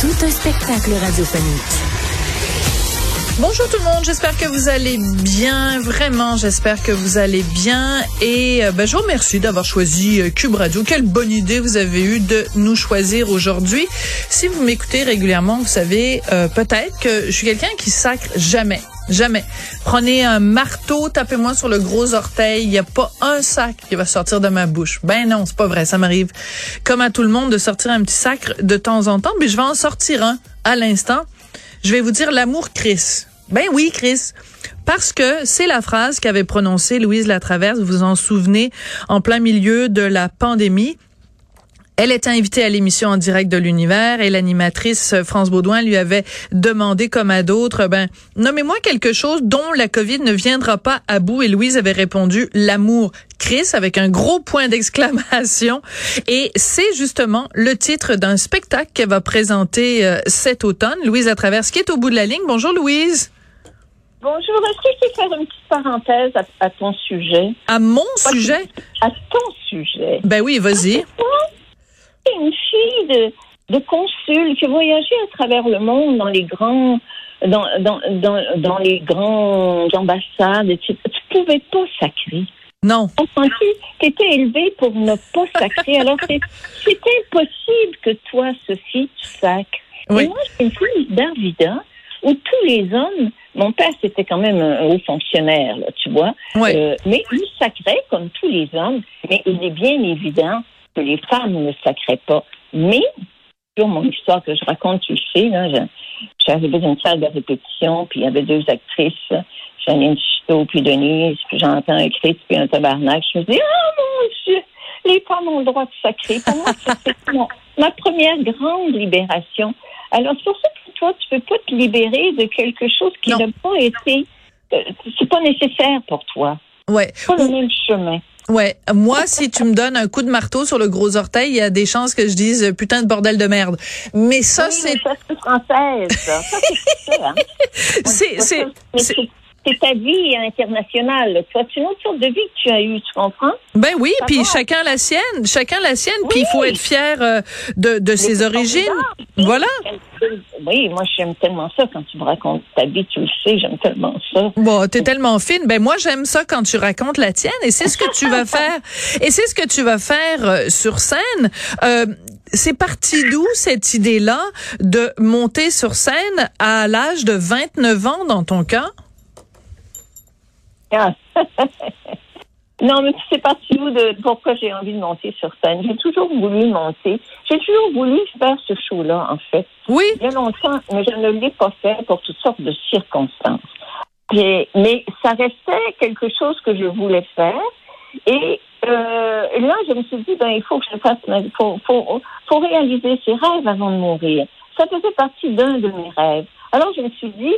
Tout un spectacle radiophonique. Bonjour tout le monde, j'espère que vous allez bien, vraiment, j'espère que vous allez bien et euh, ben, je vous remercie d'avoir choisi euh, Cube Radio. Quelle bonne idée vous avez eue de nous choisir aujourd'hui. Si vous m'écoutez régulièrement, vous savez euh, peut-être que je suis quelqu'un qui sacre jamais. Jamais. Prenez un marteau, tapez-moi sur le gros orteil. Il n'y a pas un sac qui va sortir de ma bouche. Ben non, c'est pas vrai. Ça m'arrive, comme à tout le monde, de sortir un petit sacre de temps en temps. Mais je vais en sortir un à l'instant. Je vais vous dire l'amour Chris. Ben oui, Chris. Parce que c'est la phrase qu'avait prononcée Louise Latraverse, vous vous en souvenez, en plein milieu de la pandémie. Elle était invitée à l'émission en direct de l'univers et l'animatrice France Baudouin lui avait demandé, comme à d'autres, ben, nommez-moi quelque chose dont la COVID ne viendra pas à bout. Et Louise avait répondu, l'amour Chris, avec un gros point d'exclamation. Et c'est justement le titre d'un spectacle qu'elle va présenter euh, cet automne. Louise Latraverse, qui est au bout de la ligne. Bonjour, Louise. Bonjour, est-ce que je peux faire une petite parenthèse à, à ton sujet? À mon sujet? À ton sujet. Ben oui, vas-y. De, de consul qui voyageait à travers le monde dans les grands dans, dans, dans, dans les grandes ambassades, etc. Tu pouvais pas sacrer. Non. Tu étais élevée pour ne pas sacrer. Alors, c'est c'est impossible que toi, Sophie, tu sacres. Oui. Et moi, j'ai une fille d'Arvida où tous les hommes, mon père, c'était quand même un haut fonctionnaire, là, tu vois. Oui. Euh, mais il sacrait comme tous les hommes, mais il est bien évident que les femmes ne sacraient pas. Mais, sur mon histoire que je raconte, tu le sais, là, je, je suis arrivée d'une salle de répétition, puis il y avait deux actrices, Janine Chiteau, puis Denise, puis j'entends un cri, puis un tabarnak. Je me dis, oh mon Dieu, les femmes ont le droit de sacrer. Pour moi, c'est mon- ma première grande libération. Alors, c'est pour ça que toi, tu peux pas te libérer de quelque chose qui n'a pas été, euh, c'est pas nécessaire pour toi. Ouais. C'est pas le même chemin. Ouais, moi, si tu me donnes un coup de marteau sur le gros orteil, il y a des chances que je dise euh, putain de bordel de merde. Mais ça, Oui, c'est, française. Ça, c'est hein. c'est, c'est, c'est- ta vie internationale. Toi, c'est une autre sorte de vie que tu as eue, tu comprends? ben oui, puis chacun la sienne, chacun la sienne, puis il Oui. faut être fier euh, de, de ses origines. formidable. Oui, moi, j'aime tellement ça quand tu me racontes ta vie, tu le sais, j'aime tellement ça. Bon, t'es tellement fine. Ben moi, j'aime ça quand tu racontes la tienne, et c'est ce que tu vas faire. Et c'est ce que tu vas faire euh, sur scène. Euh, c'est parti d'où cette idée-là de monter sur scène à l'âge de 29 ans dans ton cas? Non, mais tu sais parti où de pourquoi j'ai envie de monter sur scène. J'ai toujours voulu monter. J'ai toujours voulu faire ce show-là, en fait. Oui. Il y a longtemps, mais je ne l'ai pas fait pour toutes sortes de circonstances. Et- mais ça restait quelque chose que je voulais faire. Et euh, là, je me suis dit, ben, il faut que je fasse, ma- faut, faut, faut réaliser ses rêves avant de mourir. Ça faisait partie d'un de mes rêves. Alors, je me suis dit,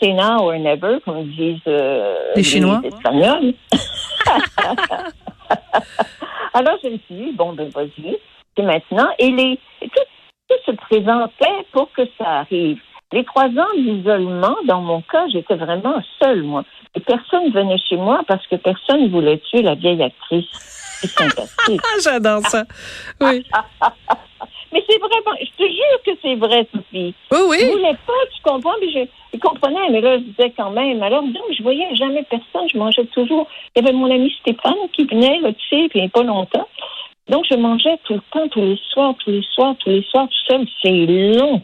c'est, now or never, comme disent euh, Les Chinois. Espagnols. Alors, je me suis dit, bon, ben, vas-y, c'est maintenant. Et les, tout, tout se présentait pour que ça arrive. Les trois ans d'isolement, dans mon cas, j'étais vraiment seule, moi. Et personne venait chez moi parce que personne voulait tuer la vieille actrice. C'est sympathique. J'adore ça. Oui. Mais c'est vraiment, je te jure que c'est vrai, Sophie. Oui, Je oui. voulais pas, tu comprends, mais je, je comprenais, mais là, je disais quand même. Alors, donc, je voyais jamais personne, je mangeais toujours. Il y avait mon ami Stéphane qui venait, là, tu sais, puis il n'y a pas longtemps. Donc, je mangeais tout le temps, tous les soirs, tous les soirs, tous les soirs, tout seul. C'est long.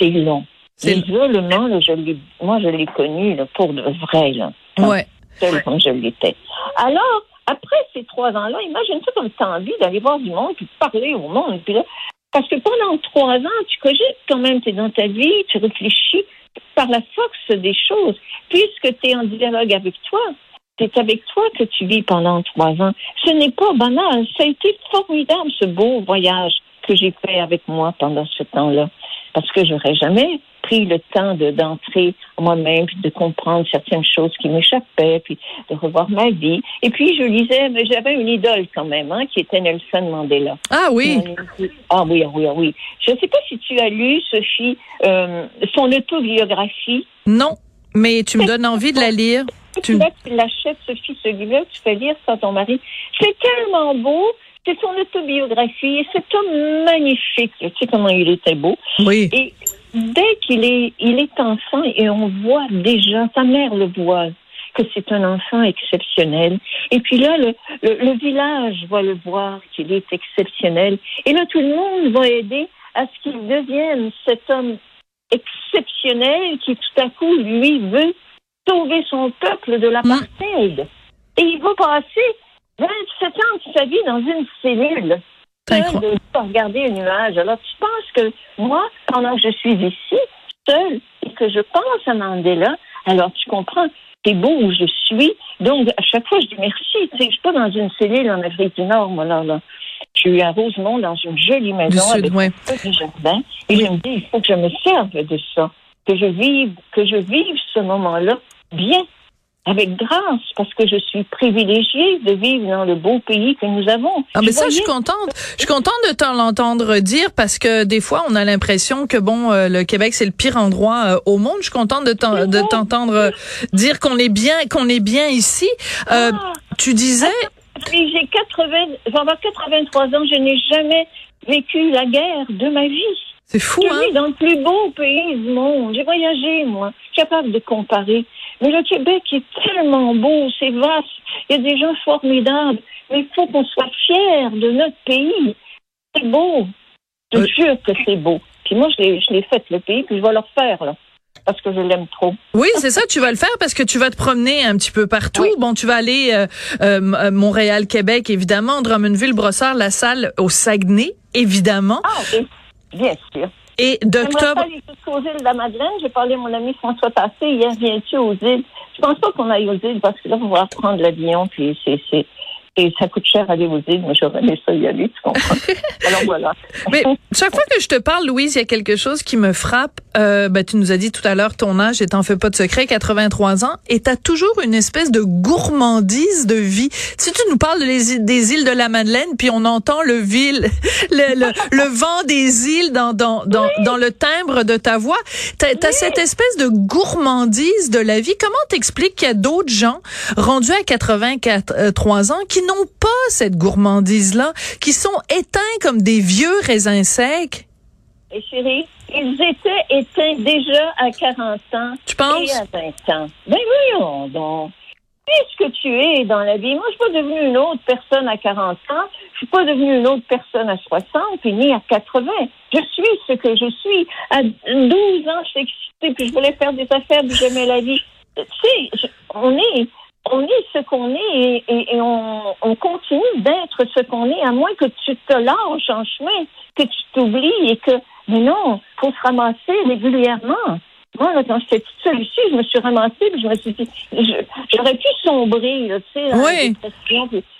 C'est long. C'est- L'isolement, là, je l'ai, moi, je l'ai connu, là, pour de vrai, là. Ouais. Seule comme je l'étais. Alors, après ces trois ans-là, imagine-toi comme tu as envie d'aller voir du monde puis de parler au monde. Puis là, parce que pendant trois ans, tu cogites quand même, tu es dans ta vie, tu réfléchis par la force des choses, puisque tu es en dialogue avec toi. C'est avec toi que tu vis pendant trois ans. Ce n'est pas banal. Ça a été formidable, ce beau voyage que j'ai fait avec moi pendant ce temps-là. Parce que j'aurais jamais pris le temps de d'entrer moi-même, puis de comprendre certaines choses qui m'échappaient, puis de revoir ma vie. Et puis je lisais, mais j'avais une idole quand même, hein, qui était Nelson Mandela. Ah oui. Ah oui, ah oui, ah oui. Je ne sais pas si tu as lu, Sophie, euh, son autobiographie. Non, mais tu me donnes envie de la lire. Tu, tu l'achètes, Sophie, ce livre tu fais lire ça à ton mari. C'est tellement beau. C'est son autobiographie. Et cet homme magnifique, tu sais comment il était beau. Oui. Et dès qu'il est, il est enfant et on voit déjà, sa mère le voit, que c'est un enfant exceptionnel. Et puis là, le, le, village va le voir qu'il est exceptionnel. Et là, tout le monde va aider à ce qu'il devienne cet homme exceptionnel qui tout à coup, lui, veut sauver son peuple de l'apartheid. Et il va passer 27 ans de sa vie dans une cellule. De regarder un nuage. Alors, tu penses que moi, pendant que je suis ici, seule, et que je pense à Mandela, alors tu comprends, c'est beau où je suis. Donc, à chaque fois, je dis merci. Tu sais, je suis pas dans une cellule en Afrique du Nord, moi, là, là. Je suis à Rosemont, dans une jolie maison avec un jardin. Et je me dis, il faut que je me serve de ça. Que je vive, que je vive ce moment-là bien avec grâce, parce que je suis privilégiée de vivre dans le beau pays que nous avons. Ah, mais ça, je suis contente. Je suis contente de t'entendre dire parce que des fois, on a l'impression que, bon, euh, le Québec, c'est le pire endroit euh, au monde. Je suis contente de t'entendre euh, dire qu'on est bien, qu'on est bien ici. Ah. tu disais... J'ai 80, avoir 83 ans, je n'ai jamais vécu la guerre de ma vie. C'est fou, je vis dans le plus beau pays du monde. J'ai voyagé, moi. Je suis capable de comparer. Mais le Québec est tellement beau, c'est vaste. Il y a des gens formidables. Mais il faut qu'on soit fiers de notre pays. C'est beau. Je jure que c'est beau. Puis moi, je l'ai fait, le pays, puis je vais le refaire, là parce que je l'aime trop. Oui, c'est ça, tu vas le faire parce que tu vas te promener un petit peu partout. Bon, tu vas aller euh, euh, Montréal, Québec, évidemment, Drummondville, Brossard, La Salle, au Saguenay, évidemment. Ah. Bien sûr. Et d'octobre. Aux îles de la Madeleine. J'ai parlé à mon ami François Tassé hier. Viens-tu aux îles? Je pense pas qu'on aille aux îles parce que là, on va prendre l'avion puis c'est, et ça coûte cher aller aux îles. Moi, j'aurais aimé ça y aller, tu comprends? Alors voilà. Mais chaque fois que je te parle, Louise, il y a quelque chose qui me frappe. Euh, ben, tu nous as dit tout à l'heure ton âge et t'en fais pas de secret, 83 ans, et t'as toujours une espèce de gourmandise de vie. Si tu nous parles des, des îles de la Madeleine, puis on entend le, ville, le, le, le, vent des îles dans, dans, dans, dans le timbre de ta voix, t'as as cette espèce de gourmandise de la vie. Comment t'expliques qu'il y a d'autres gens rendus à 83 ans qui n'ont pas cette gourmandise-là, qui sont éteints comme des vieux raisins secs? Et chérie, ils étaient éteints déjà à 40 ans. Tu penses? Et à 20 ans. Ben voyons donc. ce que tu es dans la vie? Moi, je suis pas devenue une autre personne à 40 ans. Je suis pas devenue une autre personne à 60, puis ni à 80. Je suis ce que je suis. À 12 ans, je suis excitée, puis je voulais faire des affaires, puis j'aimais la vie. Tu sais, on est, on est ce qu'on est et, on, continue d'être ce qu'on est, à moins que tu te lâches en chemin, que tu t'oublies et que, mais non, faut se ramasser régulièrement. Moi, quand j'étais toute seule ici, je me suis ramassée, puis je me suis dit, j'aurais pu sombrer, tu sais, oui.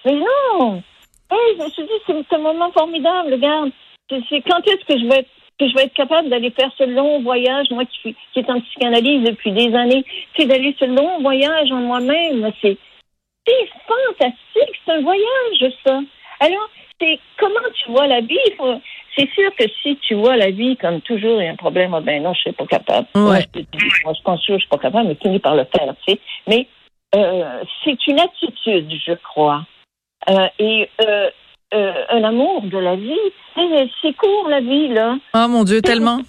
mais non! je me suis dit, c'est un moment formidable, regarde. C'est quand est-ce que je vais être que je vais être capable d'aller faire ce long voyage, moi qui, qui est en psychanalyse depuis des années, c'est d'aller ce long voyage en moi-même. C'est fantastique, c'est un voyage, ça. Alors, c'est comment tu vois la vie? C'est sûr que si tu vois la vie comme toujours, il y a un problème, ah ben non, je suis pas capable. Moi, je, pense que je suis pas capable, mais finis par le faire, tu sais. Mais euh, c'est une attitude, je crois. Euh, et euh, euh, un amour de la vie. C'est court la vie là. Oh mon Dieu, tellement.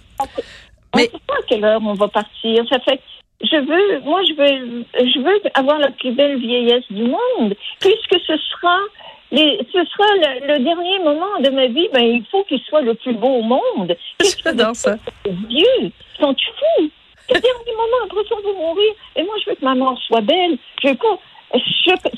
Mais on sait pas à quelle heure on va partir. Ça fait je veux, moi je veux, je veux avoir la plus belle vieillesse du monde, puisque ce sera les, ce sera le, dernier moment de ma vie. Ben il faut qu'il soit le plus beau au monde. J'adore ça. Dieu, sont-tu fous Le dernier moment, après ça, on va mourir. Et moi, je veux que ma mort soit belle. Je veux pas.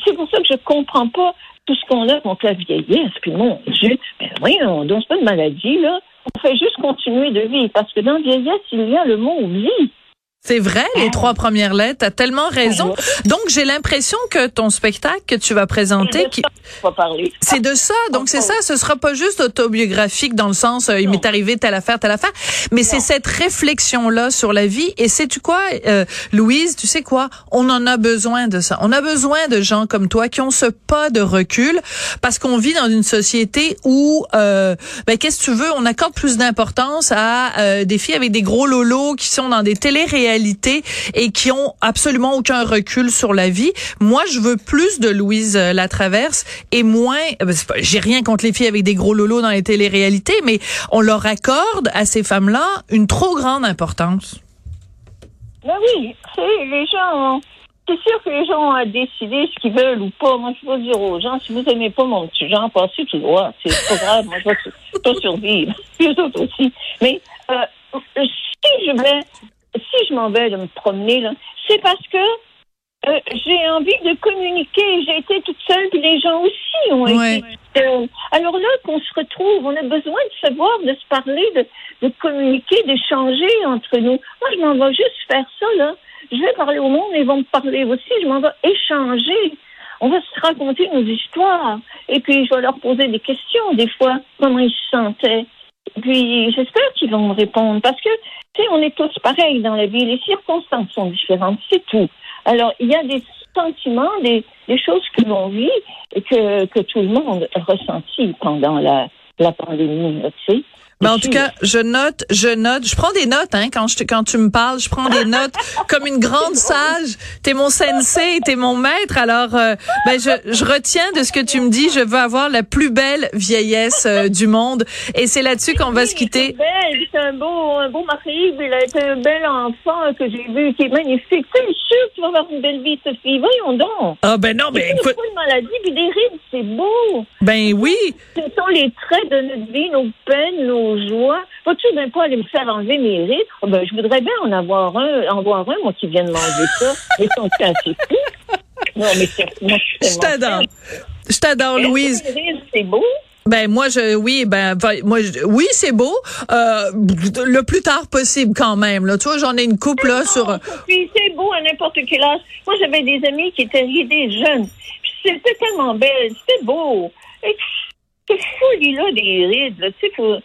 C'est pour ça que je comprends pas tout ce qu'on a contre la vieillesse, puis mon Dieu, ben oui, on donne pas de maladie, là. On fait juste continuer de vivre, parce que dans la vieillesse, il y a le mot vie. C'est vrai, les trois premières lettres, t'as tellement raison. Donc, j'ai l'impression que ton spectacle que tu vas présenter, qui... c'est de ça. Donc, c'est ça. Ce sera pas juste autobiographique dans le sens, euh, il m'est arrivé telle affaire, telle affaire, mais c'est cette réflexion-là sur la vie. Et sais-tu quoi, euh, Louise, tu sais quoi? On en a besoin de ça. On a besoin de gens comme toi qui ont ce pas de recul parce qu'on vit dans une société où, euh, ben, qu'est-ce que tu veux? On accorde plus d'importance à euh, des filles avec des gros lolos qui sont dans des et qui ont absolument aucun recul sur la vie. Moi, je veux plus de Louise euh, Latraverse et moins, euh, ben, j'ai rien contre les filles avec des gros lolos dans les télé-réalités, mais on leur accorde à ces femmes-là une trop grande importance. Ben oui, les gens c'est sûr que les gens ont à décider ce qu'ils veulent ou pas. Moi, je peux dire aux gens, si vous aimez pas mon petit genre, passez tout droit. C'est pas grave. Moi, je vais pas survivre. Les autres aussi. Mais euh, si je vais si je m'en vais de me promener, c'est parce que euh, j'ai envie de communiquer. J'ai été toute seule, puis les gens aussi ont été. Euh, alors là, qu'on se retrouve, on a besoin de savoir, de se parler, de, de communiquer, d'échanger entre nous. Moi, je m'en vais juste faire ça, là. Je vais parler au monde, ils vont me parler aussi. Je m'en vais échanger. On va se raconter nos histoires. Et puis, je vais leur poser des questions, des fois, comment ils se sentaient. Puis j'espère qu'ils vont me répondre parce que, tu sais, on est tous pareils dans la vie. Les circonstances sont différentes, c'est tout. Alors, il y a des sentiments, des, des choses que l'on vit et que, que tout le monde a ressenti pendant la, la pandémie, tu sais. Mais en tout cas, je note, je note, je prends des notes hein, quand je quand tu me parles, je prends des notes comme une grande sage. T'es mon sensei, t'es mon maître. Alors, euh, ben je, je retiens de ce que tu me dis. Je veux avoir la plus belle vieillesse euh, du monde, et c'est là-dessus qu'on va se quitter. C'est un beau, un beau mari. Il a été un bel enfant que j'ai vu, qui est magnifique. C'est sûr que tu vas avoir une belle vie, Sophie. Voyons donc. Ah ben non, ben écoute. De maladie puis des rides, c'est beau. Ben oui. Ce sont les traits de notre vie, nos peines, nos joie. Vas-tu même pas aller me faire enlever mes rides? Oh, ben, je voudrais bien en avoir un, en voir un, moi, qui vient de manger ça. Assez fous. Non, mais moi, je t'adore. Je t'adore, Louise. C'est beau? Ben moi je oui ben moi oui c'est beau euh, le plus tard possible quand même là tu vois j'en ai une couple là sur puis c'est beau à n'importe quel âge moi j'avais des amis qui étaient ridés jeunes c'était tellement belle c'était beau et c'est fou là des rides là tu sais faut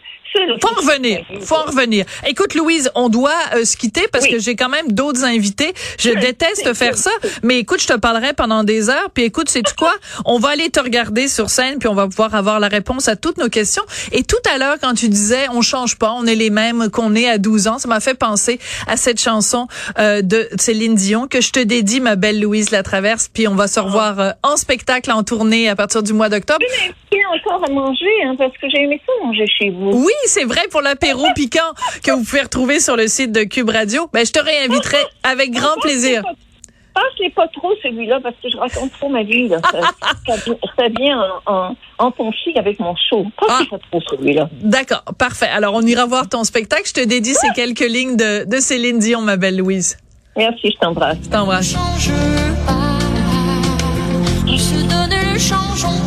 faut en revenir. Faut en revenir. Écoute, Louise, on doit euh, se quitter parce que j'ai quand même d'autres invités. Je déteste faire ça, mais écoute, je te parlerai pendant des heures. Puis écoute, sais-tu quoi? On va aller te regarder sur scène, puis on va pouvoir avoir la réponse à toutes nos questions. Et tout à l'heure, quand tu disais, on change pas, on est les mêmes qu'on est à 12 ans, ça m'a fait penser à cette chanson euh, de Céline Dion que je te dédie, ma belle Louise Latraverse. Puis on va se revoir euh, en spectacle, en tournée à partir du mois d'octobre. encore à manger, hein, parce que j'ai aimé ça manger chez vous. Oui, c'est vrai pour l'apéro piquant que vous pouvez retrouver sur le site de Cube Radio. Ben, je te réinviterai avec grand plaisir. Passe-les pas trop, celui-là, parce que je raconte trop ma vie. Ça, vient en, en, conflit avec mon show. Passe-les ah. pas trop, celui-là. D'accord, parfait. Alors, on ira voir ton spectacle. Je te dédie ces quelques lignes de, de Céline Dion, ma belle Louise. Merci, je t'embrasse. Je t'embrasse. Change pas, on se donne le change, on